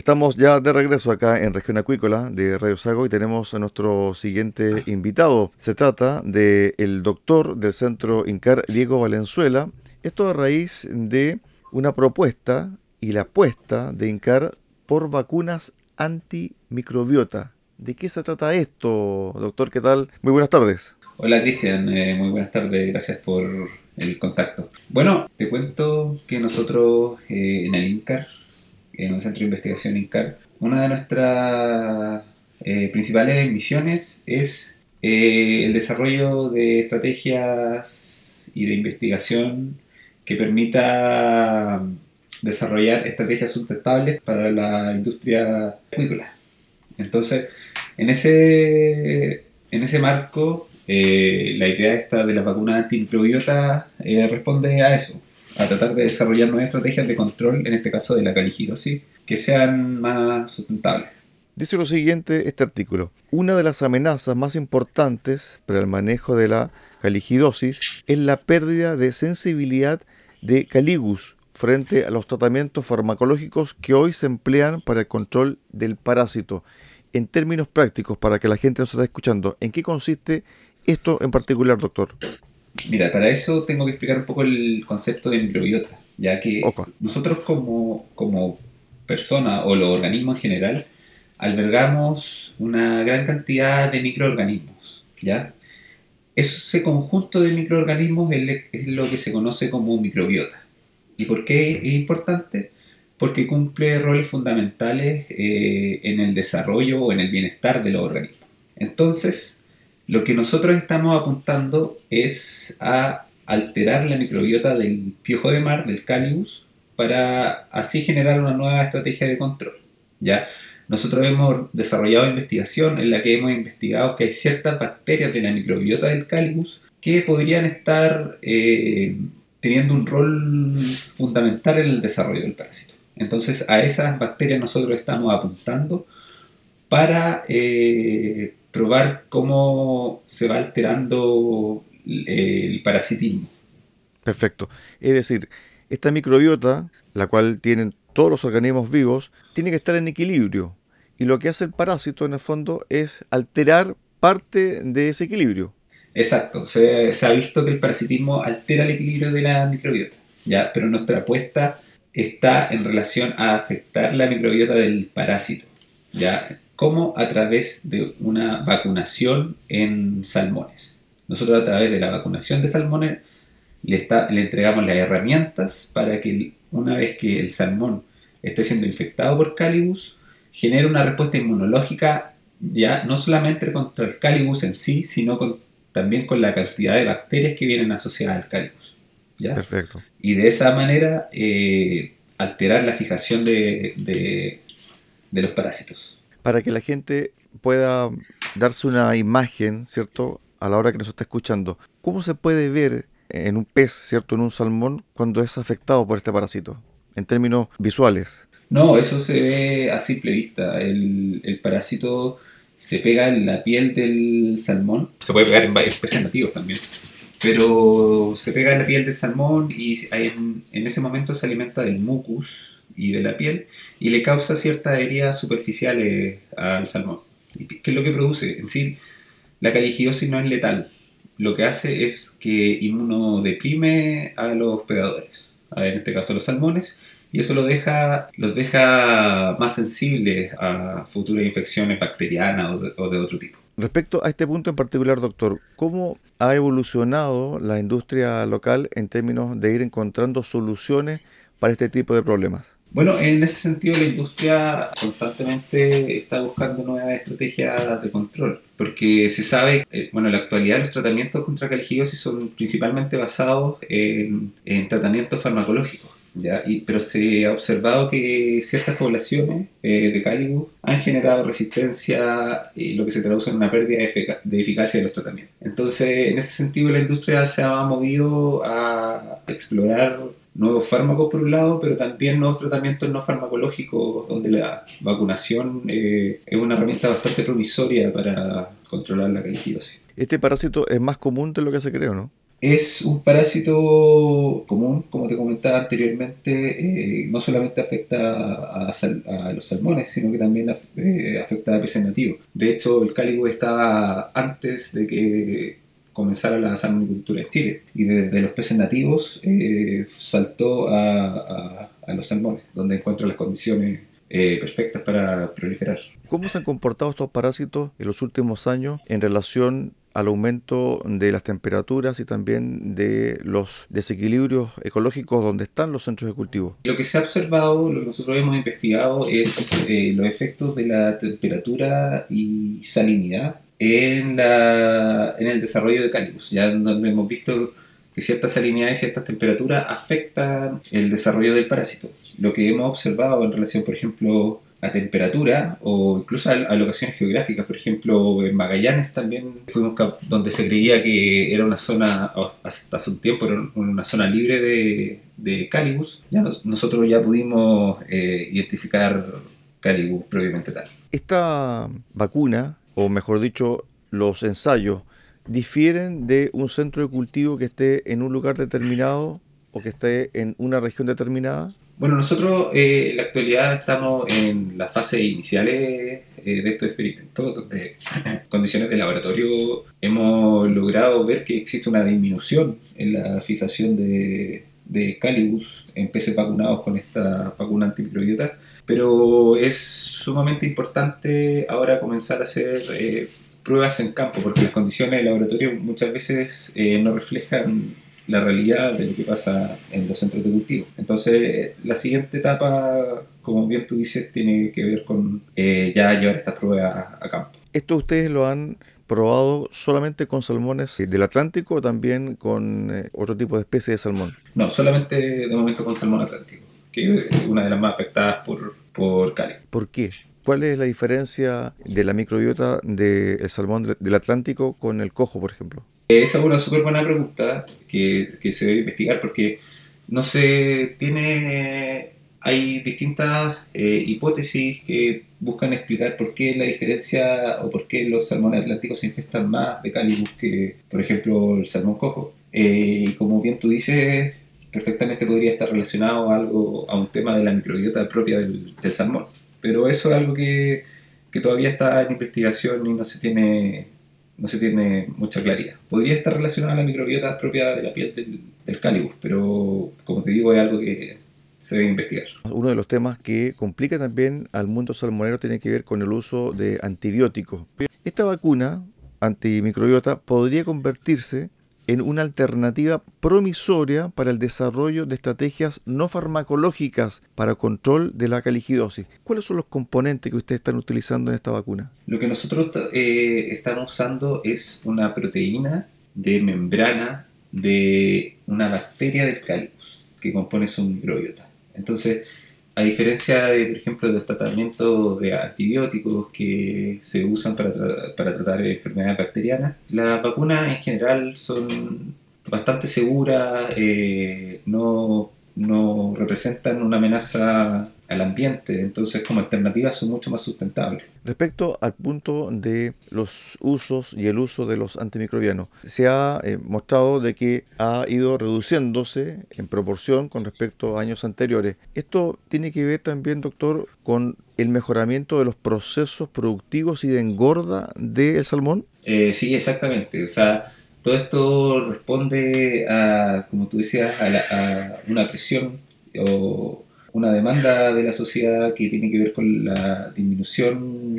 Estamos ya de regreso acá en Región Acuícola de Radio Sago y tenemos a nuestro siguiente invitado. Se trata del doctor del Centro INCAR, Diego Valenzuela, esto a raíz de una propuesta y la apuesta de INCAR por vacunas antimicrobiota. ¿De qué se trata esto, doctor? ¿Qué tal? Muy buenas tardes. Hola Cristian, eh, muy buenas tardes, gracias por el contacto. Bueno, te cuento que nosotros eh, en el INCAR, en el Centro de Investigación INCAR, una de nuestras eh, principales misiones es el desarrollo de estrategias y de investigación que permita desarrollar estrategias sustentables para la industria agrícola. Entonces, en ese, en ese marco, eh, la idea esta de la vacuna antimicrobiota eh, responde a eso, a tratar de desarrollar nuevas estrategias de control, en este caso de la caligidosis, que sean más sustentables. Dice lo siguiente este artículo. Una de las amenazas más importantes para el manejo de la caligidosis es la pérdida de sensibilidad de Caligus frente a los tratamientos farmacológicos que hoy se emplean para el control del parásito. En términos prácticos, para que la gente nos esté escuchando, ¿en qué consiste esto en particular, doctor? Mira, para eso tengo que explicar un poco el concepto de microbiota, ya que nosotros como, como persona o los organismos en general albergamos una gran cantidad de microorganismos, ¿ya? Ese conjunto de microorganismos es lo que se conoce como microbiota. ¿Y por qué es importante? Porque cumple roles fundamentales eh, en el desarrollo o en el bienestar de los organismos. Entonces, lo que nosotros estamos apuntando es a alterar la microbiota del piojo de mar, del Calibus, para así generar una nueva estrategia de control. ¿ya? Nosotros hemos desarrollado investigación en la que hemos investigado que hay ciertas bacterias de la microbiota del Calibus que podrían estar eh, teniendo un rol fundamental en el desarrollo del parásito. Entonces a esas bacterias nosotros estamos apuntando para eh, probar cómo se va alterando el parasitismo. Perfecto. Es decir, esta microbiota, la cual tienen todos los organismos vivos, tiene que estar en equilibrio y lo que hace el parásito en el fondo es alterar parte de ese equilibrio. Exacto, se, ha visto que el parasitismo altera el equilibrio de la microbiota, ¿ya? pero nuestra apuesta está en relación a afectar la microbiota del parásito, ¿ya? Como a través de una vacunación en salmones. Nosotros a través de la vacunación de salmones le, está, le entregamos las herramientas para que una vez que el salmón esté siendo infectado por Calibus, genera una respuesta inmunológica ya no solamente contra el Calibus en sí, sino también con la cantidad de bacterias que vienen asociadas al Calibus. ¿ya? Perfecto. Y de esa manera eh, alterar la fijación de, de, de los parásitos. Para que la gente pueda darse una imagen, ¿cierto? A la hora que nos está escuchando, ¿cómo se puede ver en un pez, ¿cierto? En un salmón, cuando es afectado por este parásito, en términos visuales. No, eso se ve a simple vista. El, parásito se pega en la piel del salmón. Se puede pegar en peces nativos también. Pero se pega en la piel del salmón y en ese momento se alimenta del mucus y de la piel y le causa ciertas heridas superficiales al salmón. ¿Qué es lo que produce? En sí, la caligiosis no es letal. Lo que hace es que inmunodeprime a los predadores, en este caso a los salmones, y eso los deja, los deja más sensibles a futuras infecciones bacterianas o de otro tipo. Respecto a este punto en particular, doctor, ¿cómo ha evolucionado la industria local en términos de ir encontrando soluciones para este tipo de problemas? Bueno, en ese sentido la industria constantemente está buscando nuevas estrategias de control, porque se sabe, eh, bueno, en la actualidad los tratamientos contra caligiosis son principalmente basados en, tratamientos farmacológicos. ¿Ya? pero se ha observado que ciertas poblaciones eh, de cáligus han generado resistencia y lo que se traduce en una pérdida de, de, eficacia de los tratamientos. Entonces, en ese sentido, la industria se ha movido a explorar nuevos fármacos por un lado, pero también nuevos tratamientos no farmacológicos, donde la vacunación eh, es una herramienta bastante promisoria para controlar la caligiosis. ¿Este parásito es más común de lo que se cree o no? Es un parásito común, como te comentaba anteriormente, eh, no solamente afecta a, los salmones, sino que también eh, afecta a peces nativos. De hecho, el cáligo estaba antes de que comenzar a la salmonicultura en Chile. Y desde los peces nativos eh, saltó a, los salmones, donde encuentra las condiciones eh, perfectas para proliferar. ¿Cómo se han comportado estos parásitos en los últimos años en relación al aumento de las temperaturas y también de los desequilibrios ecológicos donde están los centros de cultivo? Lo que se ha observado, lo que nosotros hemos investigado, es eh, los efectos de la temperatura y salinidad en, la, en el desarrollo de Calicus, ya donde hemos visto que ciertas salinidades y ciertas temperaturas afectan el desarrollo del parásito. Lo que hemos observado en relación, por ejemplo, a temperatura o incluso a, locaciones geográficas, por ejemplo, en Magallanes también fuimos donde se creía que era una zona, hasta hace un tiempo, era una zona libre de, de Calicus, ya nosotros ya pudimos eh, identificar Calicus propiamente tal. Esta vacuna o mejor dicho, los ensayos, difieren de un centro de cultivo que esté en un lugar determinado o que esté en una región determinada? Bueno, nosotros eh, en la actualidad estamos en las fases iniciales eh, de estos experimentos, condiciones de laboratorio hemos logrado ver que existe una disminución en la fijación de, de Calibus en peces vacunados con esta vacuna antimicrobiota pero es sumamente importante ahora comenzar a hacer eh, pruebas en campo, porque las condiciones del laboratorio muchas veces eh, no reflejan la realidad de lo que pasa en los centros de cultivo. Entonces, la siguiente etapa, como bien tú dices, tiene que ver con eh, ya llevar estas pruebas a, campo. ¿Esto ustedes lo han probado solamente con salmones del Atlántico o también con otro tipo de especie de salmón? No, solamente de momento con salmón atlántico que es una de las más afectadas por, por Cali. ¿Por qué? ¿Cuál es la diferencia de la microbiota del salmón del Atlántico con el cojo, por ejemplo? Esa es una súper buena pregunta que, que, se debe investigar porque no se tiene. Hay distintas eh, hipótesis que buscan explicar por qué la diferencia o por qué los salmones atlánticos se infestan más de Calibus que, por ejemplo, el salmón cojo. Eh, y como bien tú dices, perfectamente podría estar relacionado a algo a un tema de la microbiota propia del, salmón. Pero eso es algo que, que, todavía está en investigación y no se tiene no se tiene mucha claridad. Podría estar relacionado a la microbiota propia de la piel del, del Calibus, pero como te digo es algo que se debe investigar. Uno de los temas que complica también al mundo salmonero tiene que ver con el uso de antibióticos. Esta vacuna antimicrobiota podría convertirse en una alternativa promisoria para el desarrollo de estrategias no farmacológicas para control de la caligidosis. ¿Cuáles son los componentes que ustedes están utilizando en esta vacuna? Lo que nosotros eh, estamos usando es una proteína de membrana de una bacteria del cálix que compone su microbiota. Entonces, a diferencia de, por ejemplo, de los tratamientos de antibióticos que se usan para, para tratar enfermedades bacterianas, las vacunas en general son bastante seguras, eh, no, no representan una amenaza al ambiente, entonces como alternativas son mucho más sustentables. Respecto al punto de los usos y el uso de los antimicrobianos, se ha eh, mostrado de que ha ido reduciéndose en proporción con respecto a años anteriores. Esto tiene que ver también, doctor, con el mejoramiento de los procesos productivos y de engorda del salmón. Eh, sí, exactamente. O sea, todo esto responde a, como tú decías, a, una presión o una demanda de la sociedad que tiene que ver con la disminución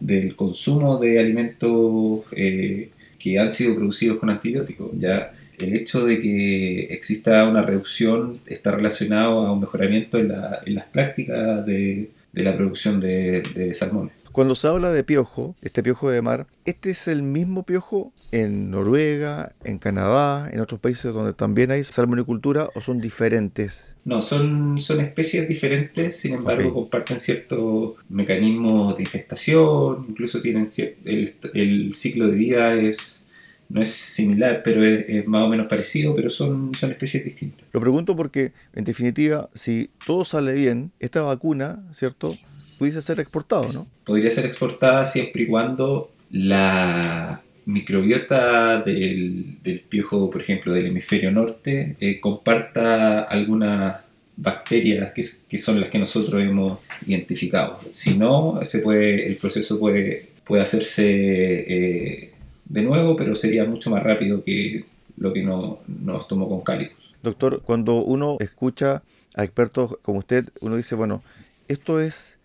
del consumo de alimentos eh, que han sido producidos con antibióticos. Ya el hecho de que exista una reducción está relacionado a un mejoramiento en, las prácticas de, la producción de salmones. Cuando se habla de piojo, este piojo de mar, ¿este es el mismo piojo en Noruega, en Canadá, en otros países donde también hay salmonicultura o son diferentes? No, son, son especies diferentes, sin embargo comparten ciertos mecanismos de infestación, incluso tienen el, el ciclo de vida es no es similar, pero es, más o menos parecido, pero son, son especies distintas. Lo pregunto porque, en definitiva, si todo sale bien, esta vacuna, ¿cierto? Pudiese ser exportado, ¿no? Podría ser exportada siempre y cuando la microbiota del, piojo, por ejemplo, del hemisferio norte, eh, comparta algunas bacterias que, son las que nosotros hemos identificado. Si no, se puede, el proceso puede, puede hacerse eh, de nuevo, pero sería mucho más rápido que lo que no, nos tomó con cálicos. Doctor, cuando uno escucha a expertos como usted, uno dice, bueno, esto es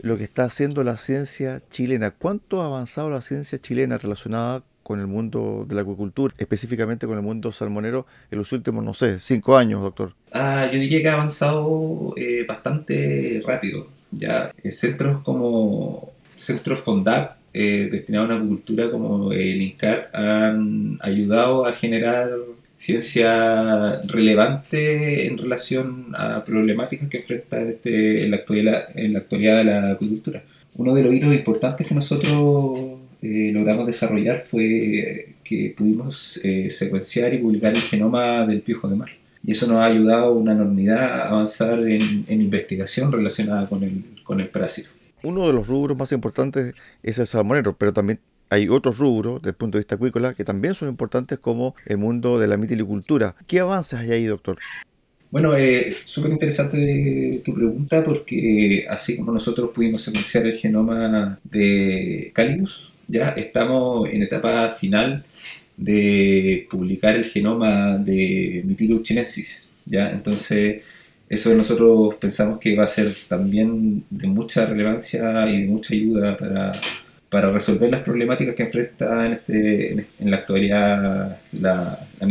lo que está haciendo la ciencia chilena. ¿Cuánto ha avanzado la ciencia chilena relacionada con el mundo de la acuicultura, específicamente con el mundo salmonero, en los últimos, no sé, cinco años, doctor? Ah, yo diría que ha avanzado eh, bastante rápido. Ya eh, centros como centros FONDAP eh, destinados a la acuicultura como el INCAR han ayudado a generar ciencia relevante en relación a problemáticas que enfrenta este, en, la actualidad, en la actualidad de la acuicultura. Uno de los hitos importantes que nosotros eh, logramos desarrollar fue que pudimos eh, secuenciar y publicar el genoma del piojo de mar. Y eso nos ha ayudado una enormidad a avanzar en, en investigación relacionada con el, con el parásito. Uno de los rubros más importantes es el salmonero, pero también hay otros rubros desde el punto de vista acuícola que también son importantes como el mundo de la mitilicultura. ¿Qué avances hay ahí, doctor? Bueno, eh, súper interesante tu pregunta porque así como nosotros pudimos secuenciar el genoma de Calibus, ya estamos en etapa final de publicar el genoma de Mitilus chinensis, ya entonces eso nosotros pensamos que va a ser también de mucha relevancia y de mucha ayuda para para resolver las problemáticas que enfrenta en, este, en, la actualidad la, la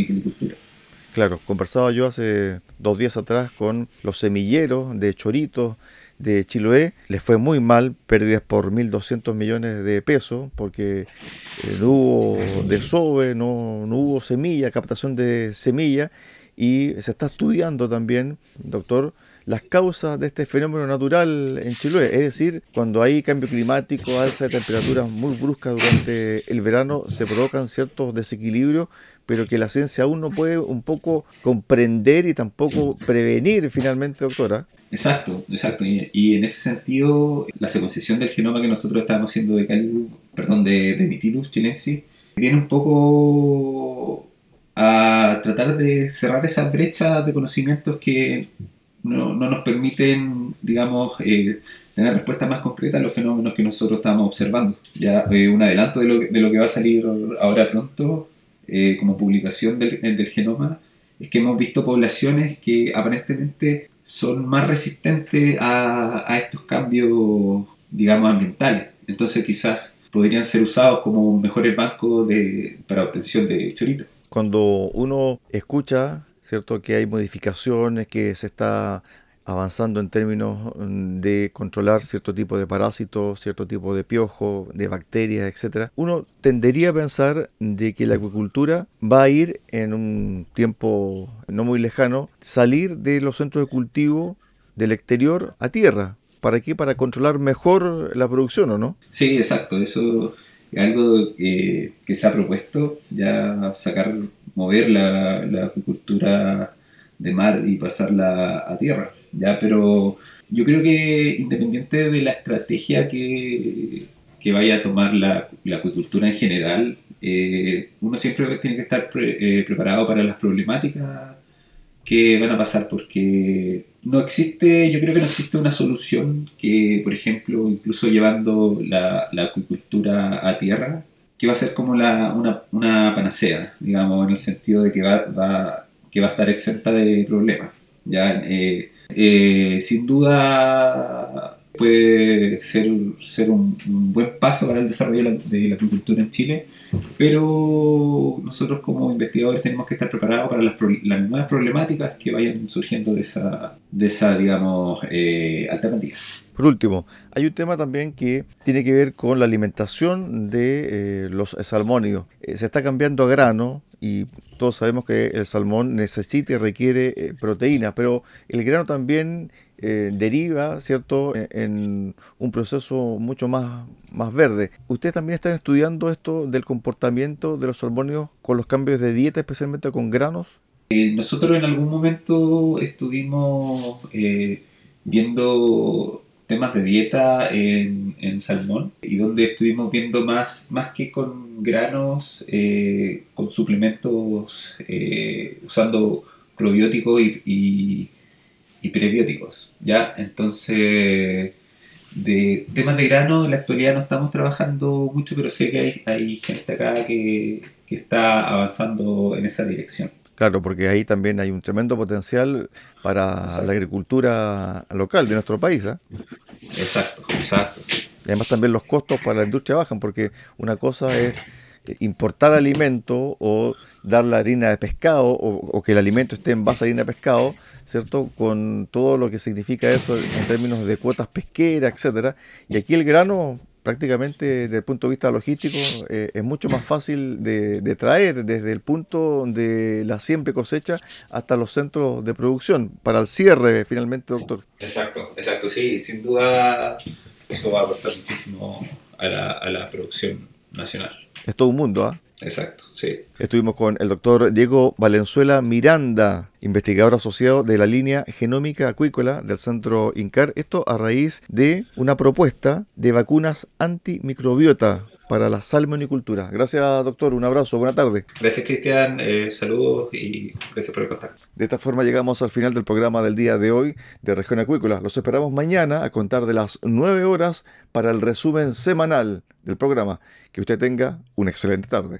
Claro, conversaba yo hace dos días atrás con los semilleros de choritos de Chiloé. Les fue muy mal, pérdidas por 1.200 millones de pesos, porque eh, no hubo desove, no, no hubo semilla, captación de semilla. Y se está estudiando también, doctor, las causas de este fenómeno natural en Chiloé. Es decir, cuando hay cambio climático, alza de temperaturas muy bruscas durante el verano, se provocan ciertos desequilibrios, pero que la ciencia aún no puede un poco comprender y tampoco prevenir finalmente, doctora. Exacto, exacto. Y, en ese sentido, la secuenciación del genoma que nosotros estamos haciendo de Calibus, perdón, de, de Mitilus chinensis, viene un poco a tratar de cerrar esa brecha de conocimientos que no, no nos permiten, digamos, eh, tener respuestas más concretas a los fenómenos que nosotros estamos observando. Ya eh, un adelanto de lo, de lo, que va a salir ahora pronto eh, como publicación del, del, genoma es que hemos visto poblaciones que aparentemente son más resistentes a, a estos cambios, digamos, ambientales. Entonces quizás podrían ser usados como mejores bancos de, para obtención de choritos. Cuando uno escucha ¿cierto? Que hay modificaciones, que se está avanzando en términos mm, de controlar cierto tipo de parásitos, cierto tipo de piojo, de bacterias, etcétera. Uno tendería a pensar de que la acuicultura va a ir en un tiempo no muy lejano, salir de los centros de cultivo del exterior a tierra. ¿Para qué? Para controlar mejor la producción, ¿o no? Sí, exacto. Eso es algo que, que se ha propuesto, ya sacar mover la, la, acuicultura de mar y pasarla a tierra. ¿ya? Pero yo creo que independiente de la estrategia que, que vaya a tomar la, la acuicultura en general, eh, uno siempre tiene que estar eh, preparado para las problemáticas que van a pasar, porque no existe, yo creo que no existe una solución que, por ejemplo, incluso llevando la, la acuicultura a tierra, que va a ser como una, una, panacea, digamos, en el sentido de que va, va, que va a estar exenta de problemas. ¿ya? Eh, eh, sin duda puede ser, ser un, buen paso para el desarrollo de la, agricultura en Chile, pero nosotros como investigadores tenemos que estar preparados para las, nuevas problemáticas que vayan surgiendo de esa, de esa digamos, eh, alternativa. Por último, hay un tema también que tiene que ver con la alimentación de eh, los salmónidos. Eh, se está cambiando a grano y todos sabemos que el salmón necesita y requiere eh, proteínas, pero el grano también deriva, ¿cierto?, e, en, un proceso mucho más, más verde. ¿Ustedes también están estudiando esto del comportamiento de los salmónidos con los cambios de dieta, especialmente con granos? nosotros en algún momento estuvimos viendo temas de dieta en, salmón y donde estuvimos viendo más, más que con granos, eh, con suplementos eh, usando probióticos y, y, prebióticos. ¿ya? Entonces, de temas de grano en la actualidad no estamos trabajando mucho, pero sé que hay, hay gente acá que, que está avanzando en esa dirección. Claro, porque ahí también hay un tremendo potencial para la agricultura local de nuestro país. ¿eh? Exacto, exacto. Y además también los costos para la industria bajan, porque una cosa es importar alimento o dar la harina de pescado o, que el alimento esté en base a harina de pescado, ¿cierto? Con todo lo que significa eso en términos de cuotas pesqueras, etcétera. Y aquí el grano prácticamente desde el punto de vista logístico eh, es mucho más fácil de, traer desde el punto de la siempre cosecha hasta los centros de producción para el cierre finalmente, doctor. Exacto, exacto, sí, sin duda eso va a aportar muchísimo a la, a la producción nacional. Es todo un mundo, ¿ah? Exacto, sí. Estuvimos con el doctor Diego Valenzuela Miranda, investigador asociado de la línea genómica acuícola del Centro INCAR. Esto a raíz de una propuesta de vacunas antimicrobiota para la salmonicultura. Gracias, doctor. Un abrazo. Buena tarde. Gracias, Cristian. Eh, saludos y gracias por el contacto. De esta forma llegamos al final del programa del día de hoy de Región Acuícola. Los esperamos mañana a contar de las 9 horas para el resumen semanal del programa. Que usted tenga una excelente tarde.